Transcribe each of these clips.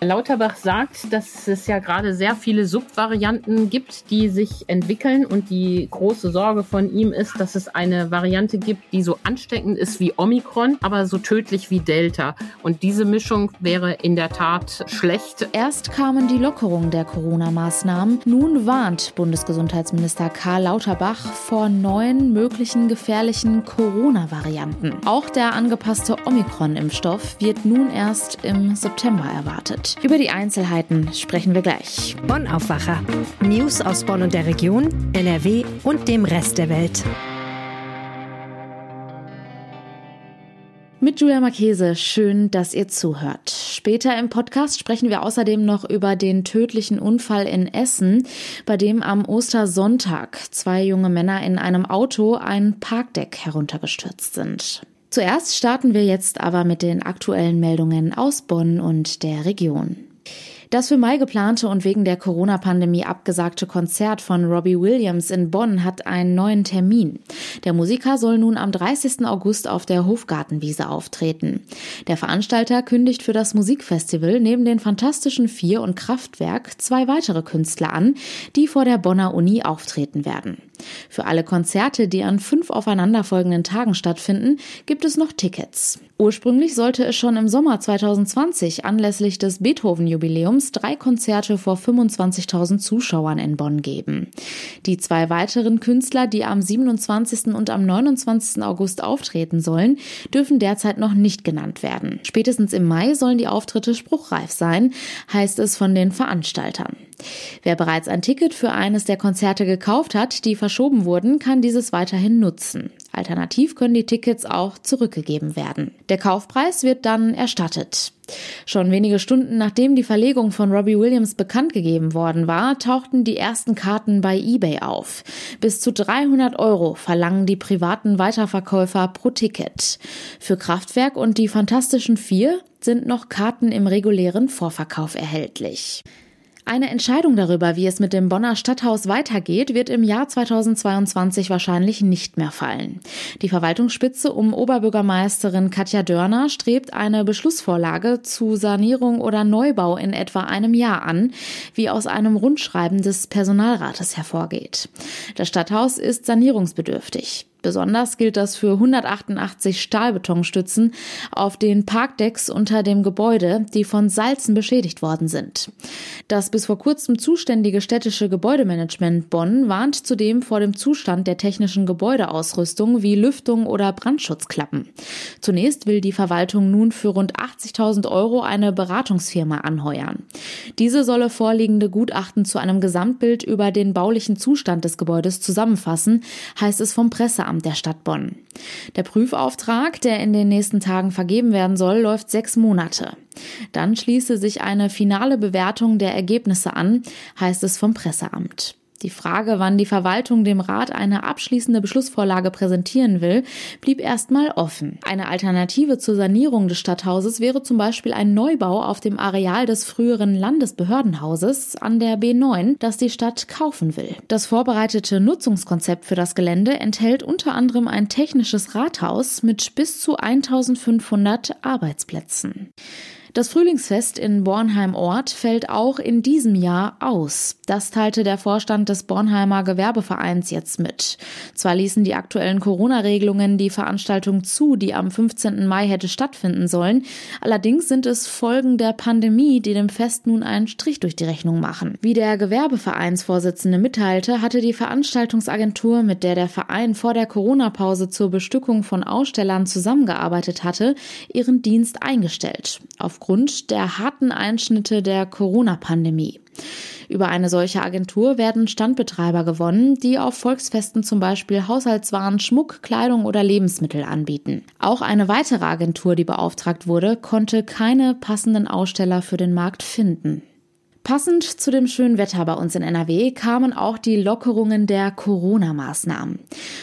Lauterbach sagt, dass es ja gerade sehr viele Subvarianten gibt, die sich entwickeln und die große Sorge von ihm ist, dass es eine Variante gibt, die so ansteckend ist wie Omikron, aber so tödlich wie Delta. Und diese Mischung wäre in der Tat schlecht. Erst kamen die Lockerungen der Corona-Maßnahmen. Nun warnt Bundesgesundheitsminister Karl Lauterbach vor neuen möglichen gefährlichen Corona-Varianten. Auch der angepasste Omikron-Impfstoff wird nun erst im September erwartet. Über die Einzelheiten sprechen wir gleich. Bonn Aufwacher. News aus Bonn und der Region, NRW und dem Rest der Welt. Mit Julia Marchese, schön, dass ihr zuhört. Später im Podcast sprechen wir außerdem noch über den tödlichen Unfall in Essen, bei dem am Ostersonntag zwei junge Männer in einem Auto ein Parkdeck heruntergestürzt sind. Zuerst starten wir jetzt aber mit den aktuellen Meldungen aus Bonn und der Region. Das für Mai geplante und wegen der Corona-Pandemie abgesagte Konzert von Robbie Williams in Bonn hat einen neuen Termin. Der Musiker soll nun am 30. August auf der Hofgartenwiese auftreten. Der Veranstalter kündigt für das Musikfestival neben den Fantastischen Vier und Kraftwerk zwei weitere Künstler an, die vor der Bonner Uni auftreten werden. Für alle Konzerte, die an fünf aufeinanderfolgenden Tagen stattfinden, gibt es noch Tickets. Ursprünglich sollte es schon im Sommer 2020 anlässlich des Beethoven-Jubiläums drei Konzerte vor 25.000 Zuschauern in Bonn geben. Die zwei weiteren Künstler, die am 27. und am 29. August auftreten sollen, dürfen derzeit noch nicht genannt werden. Spätestens im Mai sollen die Auftritte spruchreif sein, heißt es von den Veranstaltern. Wer bereits ein Ticket für eines der Konzerte gekauft hat, die verschoben wurden, kann dieses weiterhin nutzen. Alternativ können die Tickets auch zurückgegeben werden. Der Kaufpreis wird dann erstattet. Schon wenige Stunden nachdem die Verlegung von Robbie Williams bekannt gegeben worden war, tauchten die ersten Karten bei eBay auf. Bis zu 300 Euro verlangen die privaten Weiterverkäufer pro Ticket. Für Kraftwerk und die Fantastischen Vier sind noch Karten im regulären Vorverkauf erhältlich. Eine Entscheidung darüber, wie es mit dem Bonner Stadthaus weitergeht, wird im Jahr 2022 wahrscheinlich nicht mehr fallen. Die Verwaltungsspitze um Oberbürgermeisterin Katja Dörner strebt eine Beschlussvorlage zu Sanierung oder Neubau in etwa einem Jahr an, wie aus einem Rundschreiben des Personalrates hervorgeht. Das Stadthaus ist sanierungsbedürftig. Besonders gilt das für 188 Stahlbetonstützen auf den Parkdecks unter dem Gebäude, die von Salzen beschädigt worden sind. Das bis vor kurzem zuständige städtische Gebäudemanagement Bonn warnt zudem vor dem Zustand der technischen Gebäudeausrüstung wie Lüftung oder Brandschutzklappen. Zunächst will die Verwaltung nun für rund 80.000 Euro eine Beratungsfirma anheuern. Diese solle vorliegende Gutachten zu einem Gesamtbild über den baulichen Zustand des Gebäudes zusammenfassen, heißt es vom Presse Presseamt der Stadt Bonn. Der Prüfauftrag, der in den nächsten Tagen vergeben werden soll, läuft sechs Monate. Dann schließe sich eine finale Bewertung der Ergebnisse an, heißt es vom Presseamt. Die Frage, wann die Verwaltung dem Rat eine abschließende Beschlussvorlage präsentieren will, blieb erstmal offen. Eine Alternative zur Sanierung des Stadthauses wäre zum Beispiel ein Neubau auf dem Areal des früheren Landesbehördenhauses an der B9, das die Stadt kaufen will. Das vorbereitete Nutzungskonzept für das Gelände enthält unter anderem ein technisches Rathaus mit bis zu 1500 Arbeitsplätzen. Das Frühlingsfest in Bornheim-Ort fällt auch in diesem Jahr aus. Das teilte der Vorstand des Bornheimer Gewerbevereins jetzt mit. Zwar ließen die aktuellen Corona-Regelungen die Veranstaltung zu, die am 15. Mai hätte stattfinden sollen. Allerdings sind es Folgen der Pandemie, die dem Fest nun einen Strich durch die Rechnung machen. Wie der Gewerbevereinsvorsitzende mitteilte, hatte die Veranstaltungsagentur, mit der der Verein vor der Corona-Pause zur Bestückung von Ausstellern zusammengearbeitet hatte, ihren Dienst eingestellt. Auf aufgrund der harten Einschnitte der Corona-Pandemie. Über eine solche Agentur werden Standbetreiber gewonnen, die auf Volksfesten zum Beispiel Haushaltswaren, Schmuck, Kleidung oder Lebensmittel anbieten. Auch eine weitere Agentur, die beauftragt wurde, konnte keine passenden Aussteller für den Markt finden. Passend zu dem schönen Wetter bei uns in NRW kamen auch die Lockerungen der Corona-Maßnahmen.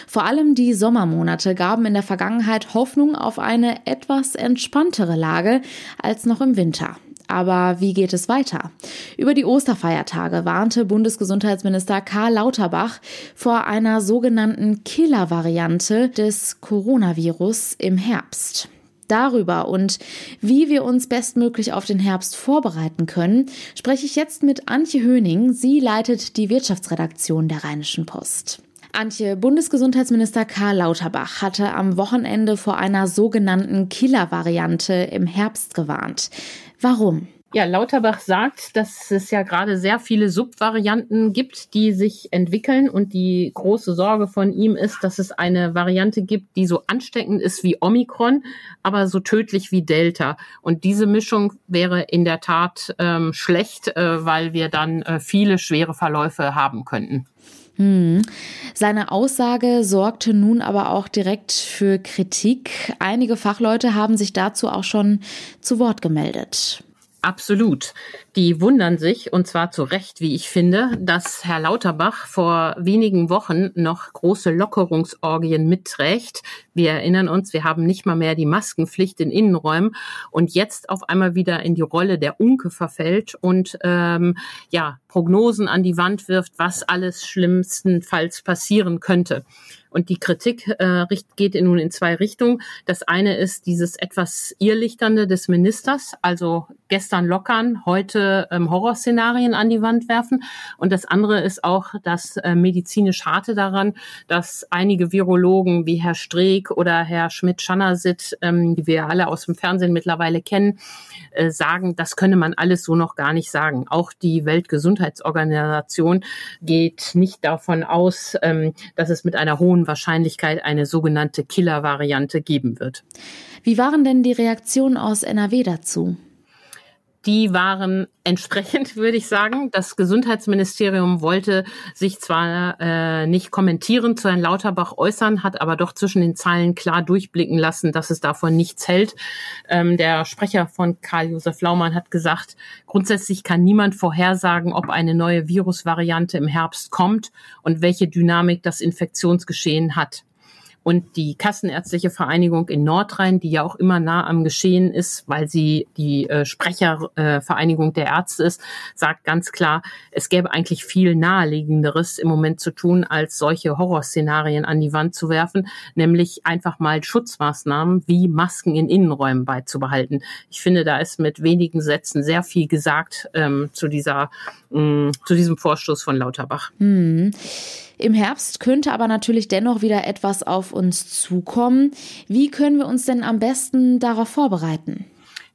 Vor allem die Sommermonate gaben in der Vergangenheit Hoffnung auf eine etwas entspanntere Lage als noch im Winter. Aber wie geht es weiter? Über die Osterfeiertage warnte Bundesgesundheitsminister Karl Lauterbach vor einer sogenannten Killer-Variante des Coronavirus im Herbst. Darüber und wie wir uns bestmöglich auf den Herbst vorbereiten können, spreche ich jetzt mit Antje Höning. Sie leitet die Wirtschaftsredaktion der Rheinischen Post. Antje, Bundesgesundheitsminister Karl Lauterbach hatte am Wochenende vor einer sogenannten Killer-Variante im Herbst gewarnt. Warum? Ja, Lauterbach sagt, dass es ja gerade sehr viele Subvarianten gibt, die sich entwickeln. Und die große Sorge von ihm ist, dass es eine Variante gibt, die so ansteckend ist wie Omikron, aber so tödlich wie Delta. Und diese Mischung wäre in der Tat ähm, schlecht, äh, weil wir dann äh, viele schwere Verläufe haben könnten. Hm. Seine Aussage sorgte nun aber auch direkt für Kritik. Einige Fachleute haben sich dazu auch schon zu Wort gemeldet. Absolut. Die wundern sich, und zwar zu Recht, wie ich finde, dass Herr Lauterbach vor wenigen Wochen noch große Lockerungsorgien mitträgt. Wir erinnern uns, wir haben nicht mal mehr die Maskenpflicht in Innenräumen und jetzt auf einmal wieder in die Rolle der Unke verfällt und ähm, ja Prognosen an die Wand wirft, was alles schlimmstenfalls passieren könnte. Und die Kritik äh, geht nun in zwei Richtungen. Das eine ist dieses etwas Irrlichternde des Ministers, also gestern lockern, heute ähm, Horrorszenarien an die Wand werfen. Und das andere ist auch das äh, medizinisch harte daran, dass einige Virologen wie Herr Streeck oder Herr Schmidt-Schannersit, ähm, die wir alle aus dem Fernsehen mittlerweile kennen, äh, sagen, das könne man alles so noch gar nicht sagen. Auch die Weltgesundheitsorganisation geht nicht davon aus, ähm, dass es mit einer hohen Wahrscheinlichkeit eine sogenannte Killer-Variante geben wird. Wie waren denn die Reaktionen aus NRW dazu? Die waren entsprechend, würde ich sagen. Das Gesundheitsministerium wollte sich zwar äh, nicht kommentieren zu Herrn Lauterbach äußern, hat aber doch zwischen den Zeilen klar durchblicken lassen, dass es davon nichts hält. Ähm, der Sprecher von Karl-Josef Laumann hat gesagt, grundsätzlich kann niemand vorhersagen, ob eine neue Virusvariante im Herbst kommt und welche Dynamik das Infektionsgeschehen hat. Und die Kassenärztliche Vereinigung in Nordrhein, die ja auch immer nah am Geschehen ist, weil sie die äh, Sprechervereinigung äh, der Ärzte ist, sagt ganz klar, es gäbe eigentlich viel naheliegenderes im Moment zu tun, als solche Horrorszenarien an die Wand zu werfen, nämlich einfach mal Schutzmaßnahmen wie Masken in Innenräumen beizubehalten. Ich finde, da ist mit wenigen Sätzen sehr viel gesagt ähm, zu dieser, mh, mm, zu diesem Vorstoß von Lauterbach. Hm. Im Herbst könnte aber natürlich dennoch wieder etwas auf uns zukommen. Wie können wir uns denn am besten darauf vorbereiten?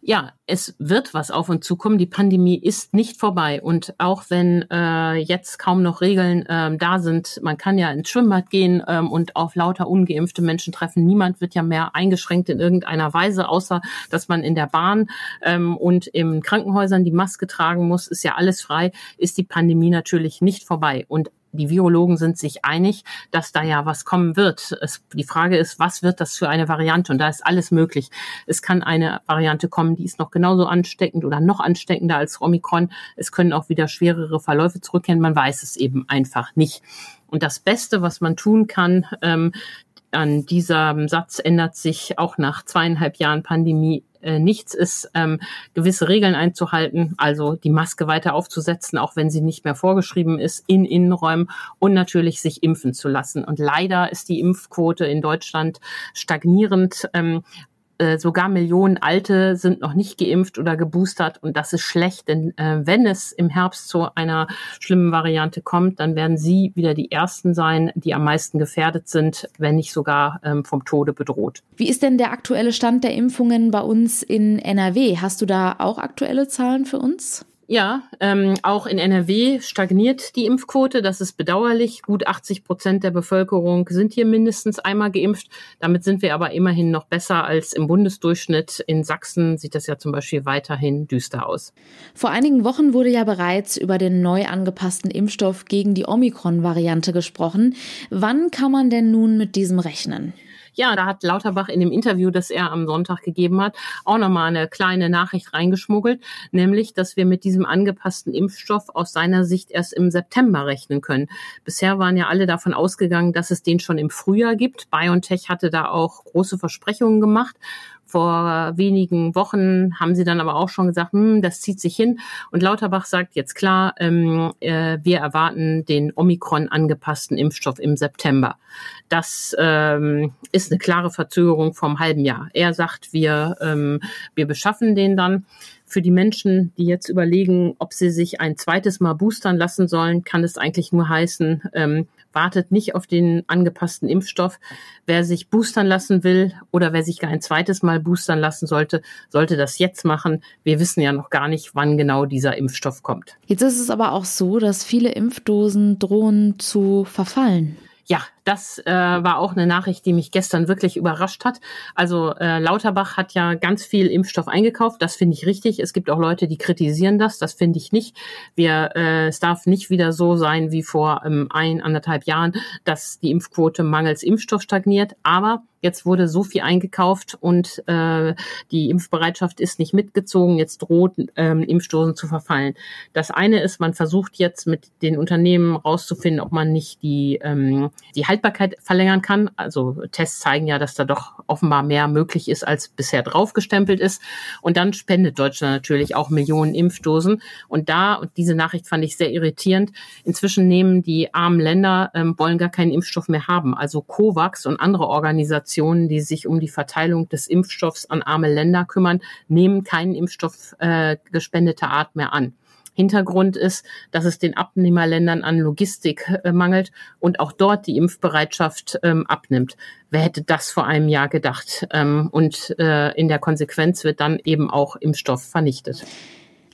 ja, es wird was auf uns zukommen. Die Pandemie ist nicht vorbei. Und auch wenn äh, jetzt kaum noch Regeln ähm, da sind, man kann ja ins Schwimmbad gehen ähm, und auf lauter ungeimpfte Menschen treffen. Niemand wird ja mehr eingeschränkt in irgendeiner Weise, außer dass man in der Bahn ähm, und in Krankenhäusern die Maske tragen muss. Ist ja alles frei. Ist die Pandemie natürlich nicht vorbei. Und die Virologen sind sich einig, dass da ja was kommen wird. Es, die Frage ist, was wird das für eine Variante? Und da ist alles möglich. Es kann eine Variante kommen, die ist noch genauso ansteckend oder noch ansteckender als Omikron. Es können auch wieder schwerere Verläufe zurückkehren. Man weiß es eben einfach nicht. Und das Beste, was man tun kann, ähm, an diesem Satz ändert sich auch nach zweieinhalb Jahren Pandemie äh, nichts ist, ähm, gewisse Regeln einzuhalten, also die Maske weiter aufzusetzen, auch wenn sie nicht mehr vorgeschrieben ist, in Innenräumen und natürlich sich impfen zu lassen. Und leider ist die Impfquote in Deutschland stagnierend. Ähm, äh, sogar Millionen Alte sind noch nicht geimpft oder geboostert und das ist schlecht, denn äh, wenn es im Herbst zu einer schlimmen Variante kommt, dann werden sie wieder die Ersten sein, die am meisten gefährdet sind, wenn nicht sogar ähm, vom Tode bedroht. Wie ist denn der aktuelle Stand der Impfungen bei uns in NRW? Hast du da auch aktuelle Zahlen für uns? Ja, ähm, auch in NRW stagniert die Impfquote. Das ist bedauerlich. Gut 80 Prozent der Bevölkerung sind hier mindestens einmal geimpft. Damit sind wir aber immerhin noch besser als im Bundesdurchschnitt. In Sachsen sieht das ja zum Beispiel weiterhin düster aus. Vor einigen Wochen wurde ja bereits über den neu angepassten Impfstoff gegen die Omikron-Variante gesprochen. Wann kann man denn nun mit diesem rechnen? Ja, da hat Lauterbach in dem Interview, das er am Sonntag gegeben hat, auch nochmal eine kleine Nachricht reingeschmuggelt, nämlich, dass wir mit diesem angepassten Impfstoff aus seiner Sicht erst im September rechnen können. Bisher waren ja alle davon ausgegangen, dass es den schon im Frühjahr gibt. BioNTech hatte da auch große Versprechungen gemacht Vor wenigen Wochen haben sie dann aber auch schon gesagt, hm, das zieht sich hin. Und Lauterbach sagt jetzt klar, ähm, äh, wir erwarten den Omikron angepassten Impfstoff im September. Das ähm, ist eine klare Verzögerung vom halben Jahr. Er sagt, wir, ähm, wir beschaffen den dann. Für die Menschen, die jetzt überlegen, ob sie sich ein zweites Mal boostern lassen sollen, kann es eigentlich nur heißen, ähm, wartet nicht auf den angepassten Impfstoff. Wer sich boostern lassen will oder wer sich gar ein zweites Mal boostern lassen sollte, sollte das jetzt machen. Wir wissen ja noch gar nicht, wann genau dieser Impfstoff kommt. Jetzt ist es aber auch so, dass viele Impfdosen drohen zu verfallen. Ja, das äh, war auch eine Nachricht, die mich gestern wirklich überrascht hat. Also äh, Lauterbach hat ja ganz viel Impfstoff eingekauft. Das finde ich richtig. Es gibt auch Leute, die kritisieren das. Das finde ich nicht. Wir, äh, es darf nicht wieder so sein wie vor ähm, ein, anderthalb Jahren, dass die Impfquote mangels Impfstoff stagniert. Aber Jetzt wurde so viel eingekauft und äh, die Impfbereitschaft ist nicht mitgezogen. Jetzt droht ähm, Impfstoßen zu verfallen. Das eine ist, man versucht jetzt mit den Unternehmen rauszufinden, ob man nicht die, ähm, die Haltbarkeit verlängern kann. Also Tests zeigen ja, dass da doch offenbar mehr möglich ist, als bisher draufgestempelt ist. Und dann spendet Deutschland natürlich auch Millionen Impfdosen. Und da, und diese Nachricht fand ich sehr irritierend, inzwischen nehmen die armen Länder, ähm, wollen gar keinen Impfstoff mehr haben. Also COVAX und andere Organisationen die sich um die Verteilung des Impfstoffs an arme Länder kümmern, nehmen keinen Impfstoff äh, gespendeter Art mehr an. Hintergrund ist, dass es den Abnehmerländern an Logistik äh, mangelt und auch dort die Impfbereitschaft ähm, abnimmt. Wer hätte das vor einem Jahr gedacht? Ähm, und äh, in der Konsequenz wird dann eben auch Impfstoff vernichtet.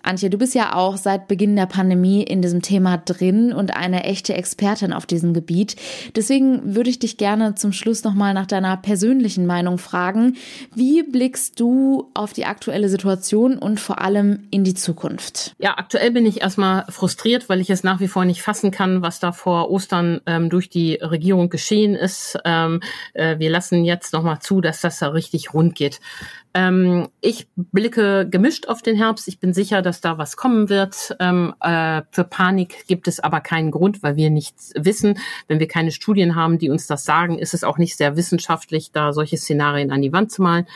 Antje, du bist ja auch seit Beginn der Pandemie in diesem Thema drin und eine echte Expertin auf diesem Gebiet. Deswegen würde ich dich gerne zum Schluss nochmal nach deiner persönlichen Meinung fragen. Wie blickst du auf die aktuelle Situation und vor allem in die Zukunft? Ja, aktuell bin ich erstmal frustriert, weil ich es nach wie vor nicht fassen kann, was da vor Ostern ähm, durch die Regierung geschehen ist. Ähm, äh, wir lassen jetzt nochmal zu, dass das da richtig rund geht. Ähm, ich blicke gemischt auf den Herbst. Ich bin sicher, dass da was kommen wird. Ähm, äh, für Panik gibt es aber keinen Grund, weil wir nichts wissen. Wenn wir keine Studien haben, die uns das sagen, ist es auch nicht sehr wissenschaftlich, da solche Szenarien an die Wand zu malen.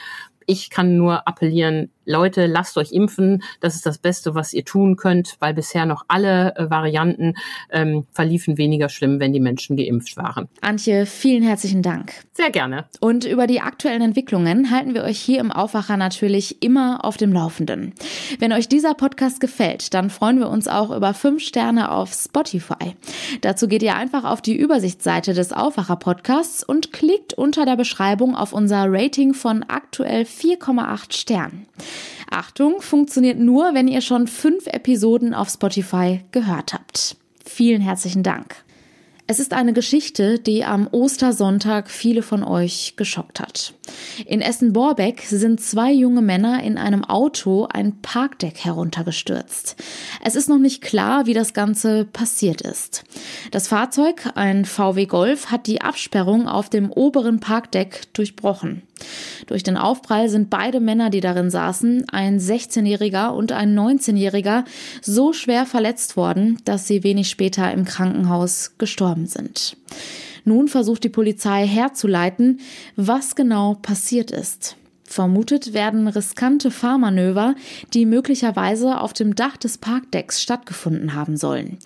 Ich kann nur appellieren, Leute, lasst euch impfen. Das ist das Beste, was ihr tun könnt, weil bisher noch alle äh, Varianten ähm, verliefen weniger schlimm, wenn die Menschen geimpft waren. Antje, vielen herzlichen Dank. Sehr gerne. Und über die aktuellen Entwicklungen halten wir euch hier im Aufwacher natürlich immer auf dem Laufenden. Wenn euch dieser Podcast gefällt, dann freuen wir uns auch über fünf Sterne auf Spotify. Dazu geht ihr einfach auf die Übersichtsseite des Aufwacher Podcasts und klickt unter der Beschreibung auf unser Rating von aktuell 4,8 Sternen. Achtung, funktioniert nur, wenn ihr schon fünf Episoden auf Spotify gehört habt. Vielen herzlichen Dank. Es ist eine Geschichte, die am Ostersonntag viele von euch geschockt hat. In Essen-Borbeck sind zwei junge Männer in einem Auto ein Parkdeck heruntergestürzt. Es ist noch nicht klar, wie das Ganze passiert ist. Das Fahrzeug, ein VW Golf, hat die Absperrung auf dem oberen Parkdeck durchbrochen. Durch den Aufprall sind beide Männer, die darin saßen, ein 16-Jähriger und ein 19-Jähriger, so schwer verletzt worden, dass sie wenig später im Krankenhaus gestorben sind. Nun versucht die Polizei herzuleiten, was genau passiert ist. Vermutet werden riskante Fahrmanöver, die möglicherweise auf dem Dach des Parkdecks stattgefunden haben sollen.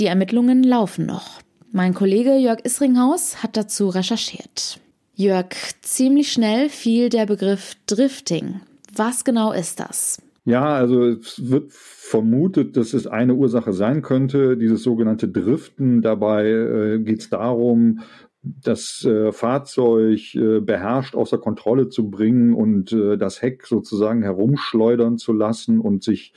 Die Ermittlungen laufen noch. Mein Kollege Jörg Isringhaus hat dazu recherchiert. Jörg, ziemlich schnell fiel der Begriff Drifting. Was genau ist das? Ja, also es wird vermutet, dass es eine Ursache sein könnte, dieses sogenannte Driften. Dabei äh, geht es darum, das äh, Fahrzeug äh, beherrscht außer Kontrolle zu bringen und äh, das Heck sozusagen herumschleudern zu lassen und sich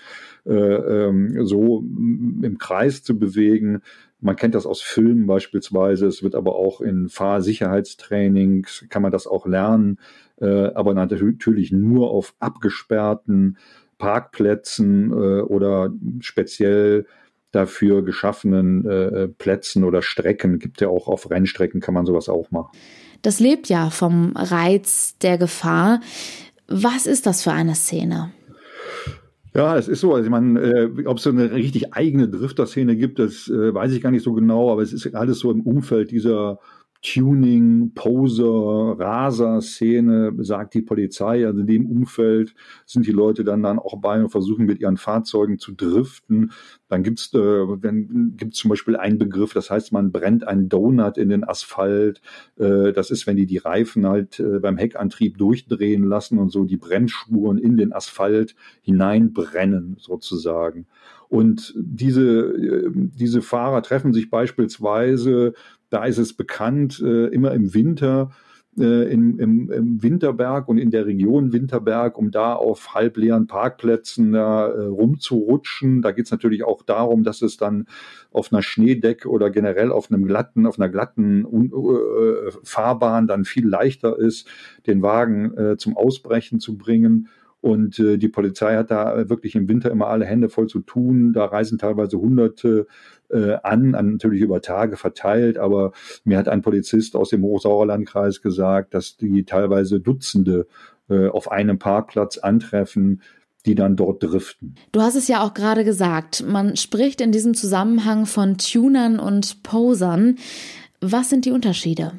so im Kreis zu bewegen, man kennt das aus Filmen beispielsweise. Es wird aber auch in Fahrsicherheitstrainings, kann man das auch lernen. Äh, aber natürlich nur auf abgesperrten Parkplätzen äh, oder speziell dafür geschaffenen äh, Plätzen oder Strecken. Gibt ja auch auf Rennstrecken kann man sowas auch machen. Das lebt ja vom Reiz der Gefahr. Was ist das für eine Szene? Ja, es ist so. Also ich meine, äh, ob es so eine richtig eigene Drifter-Szene gibt, das äh, weiß ich gar nicht so genau, aber es ist alles so im Umfeld dieser Tuning, Poser, Raser-Szene, sagt die Polizei. Also in dem Umfeld sind die Leute dann, dann auch bei und versuchen mit ihren Fahrzeugen zu driften. Dann gibt's äh, dann gibt's zum Beispiel einen Begriff, das heißt, man brennt einen Donut in den Asphalt. Äh, das ist, wenn die die Reifen halt äh, beim Heckantrieb durchdrehen lassen und so die Brennspuren in den Asphalt hineinbrennen sozusagen. Und diese, äh, diese Fahrer treffen sich beispielsweise, da ist es bekannt, äh, immer im Winter äh, im, im, im Winterberg und in der Region Winterberg, um da auf halbleeren Parkplätzen da rumzurutschen. Da geht es natürlich auch darum, dass es dann auf einer Schneedecke oder generell auf einem glatten, auf einer glatten Fahrbahn dann viel leichter ist, den Wagen zum Ausbrechen zu bringen. Und äh, die Polizei hat da wirklich im Winter immer alle Hände voll zu tun. Da reisen teilweise Hunderte äh, an, an, natürlich über Tage verteilt. Aber mir hat ein Polizist aus dem Hochsauerlandkreis gesagt, dass die teilweise Dutzende äh, auf einem Parkplatz antreffen, die dann dort driften. Du hast es ja auch gerade gesagt, man spricht in diesem Zusammenhang von Tunern und Posern. Was sind die Unterschiede?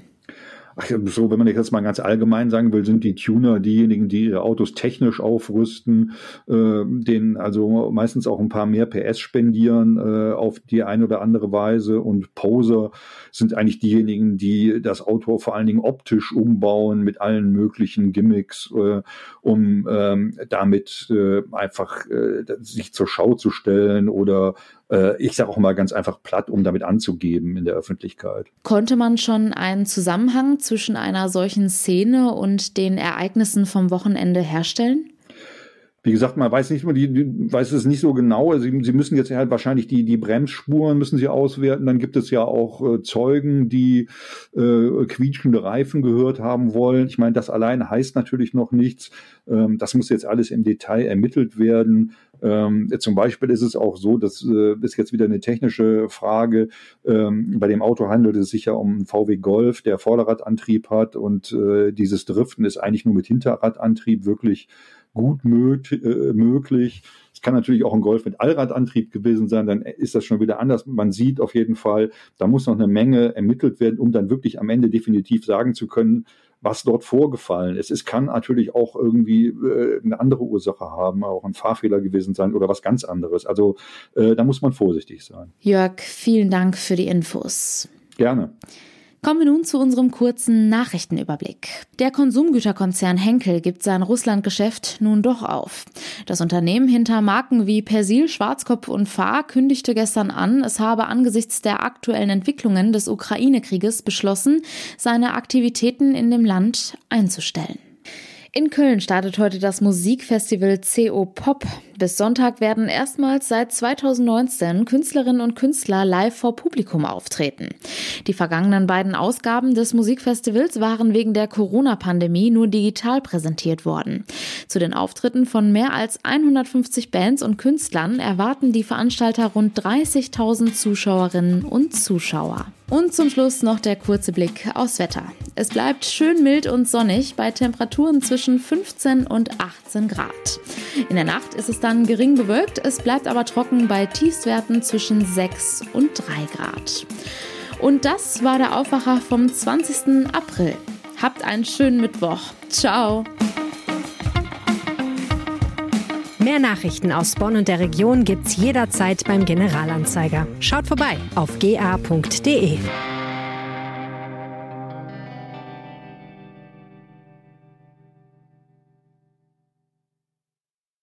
Ach, so, wenn man jetzt mal ganz allgemein sagen will, sind die Tuner diejenigen, die ihre Autos technisch aufrüsten, äh, denen also meistens auch ein paar mehr PS spendieren äh, auf die eine oder andere Weise. Und Poser sind eigentlich diejenigen, die das Auto vor allen Dingen optisch umbauen mit allen möglichen Gimmicks, äh, um ähm, damit äh, einfach äh, sich zur Schau zu stellen oder äh, ich sage auch mal ganz einfach platt, um damit anzugeben in der Öffentlichkeit. Konnte man schon einen Zusammenhang zwischen einer solchen Szene und den Ereignissen vom Wochenende herstellen? wie gesagt, man weiß nicht, die, weiß es nicht so genau. Sie, sie müssen jetzt halt wahrscheinlich die, die Bremsspuren müssen sie auswerten. Dann gibt es ja auch äh, Zeugen, die äh, quietschende Reifen gehört haben wollen. Ich meine, das allein heißt natürlich noch nichts. Ähm, das muss jetzt alles im Detail ermittelt werden. Ähm, zum Beispiel ist es auch so, das äh, ist jetzt wieder eine technische Frage. Ähm, bei dem Auto handelt es sich ja um einen VW Golf, der Vorderradantrieb hat und äh, dieses Driften ist eigentlich nur mit Hinterradantrieb wirklich gut äh, möglich. Es kann natürlich auch ein Golf mit Allradantrieb gewesen sein, dann ist das schon wieder anders. Man sieht auf jeden Fall, da muss noch eine Menge ermittelt werden, um dann wirklich am Ende definitiv sagen zu können, was dort vorgefallen ist. Es kann natürlich auch irgendwie äh, eine andere Ursache haben, auch ein Fahrfehler gewesen sein oder was ganz anderes. Also äh, da muss man vorsichtig sein. Jörg, vielen Dank für die Infos. Gerne. Kommen wir nun zu unserem kurzen Nachrichtenüberblick. Der Konsumgüterkonzern Henkel gibt sein Russlandgeschäft nun doch auf. Das Unternehmen hinter Marken wie Persil, Schwarzkopf und Fahr kündigte gestern an, es habe angesichts der aktuellen Entwicklungen des Ukraine-Krieges beschlossen, seine Aktivitäten in dem Land einzustellen. In Köln startet heute das Musikfestival CO Pop. Bis Sonntag werden erstmals seit 2019 Künstlerinnen und Künstler live vor Publikum auftreten. Die vergangenen beiden Ausgaben des Musikfestivals waren wegen der Corona-Pandemie nur digital präsentiert worden. Zu den Auftritten von mehr als 150 Bands und Künstlern erwarten die Veranstalter rund 30.000 Zuschauerinnen und Zuschauer. Und zum Schluss noch der kurze Blick aufs Wetter. Es bleibt schön mild und sonnig bei Temperaturen zwischen 15 und 18 Grad. In der Nacht ist es dann gering bewölkt, es bleibt aber trocken bei Tiefstwerten zwischen 6 und 3 Grad. Und das war der Aufwacher vom 20. April. Habt einen schönen Mittwoch. Ciao. Mehr Nachrichten aus Bonn und der Region gibt's jederzeit beim Generalanzeiger. Schaut vorbei auf ga.de.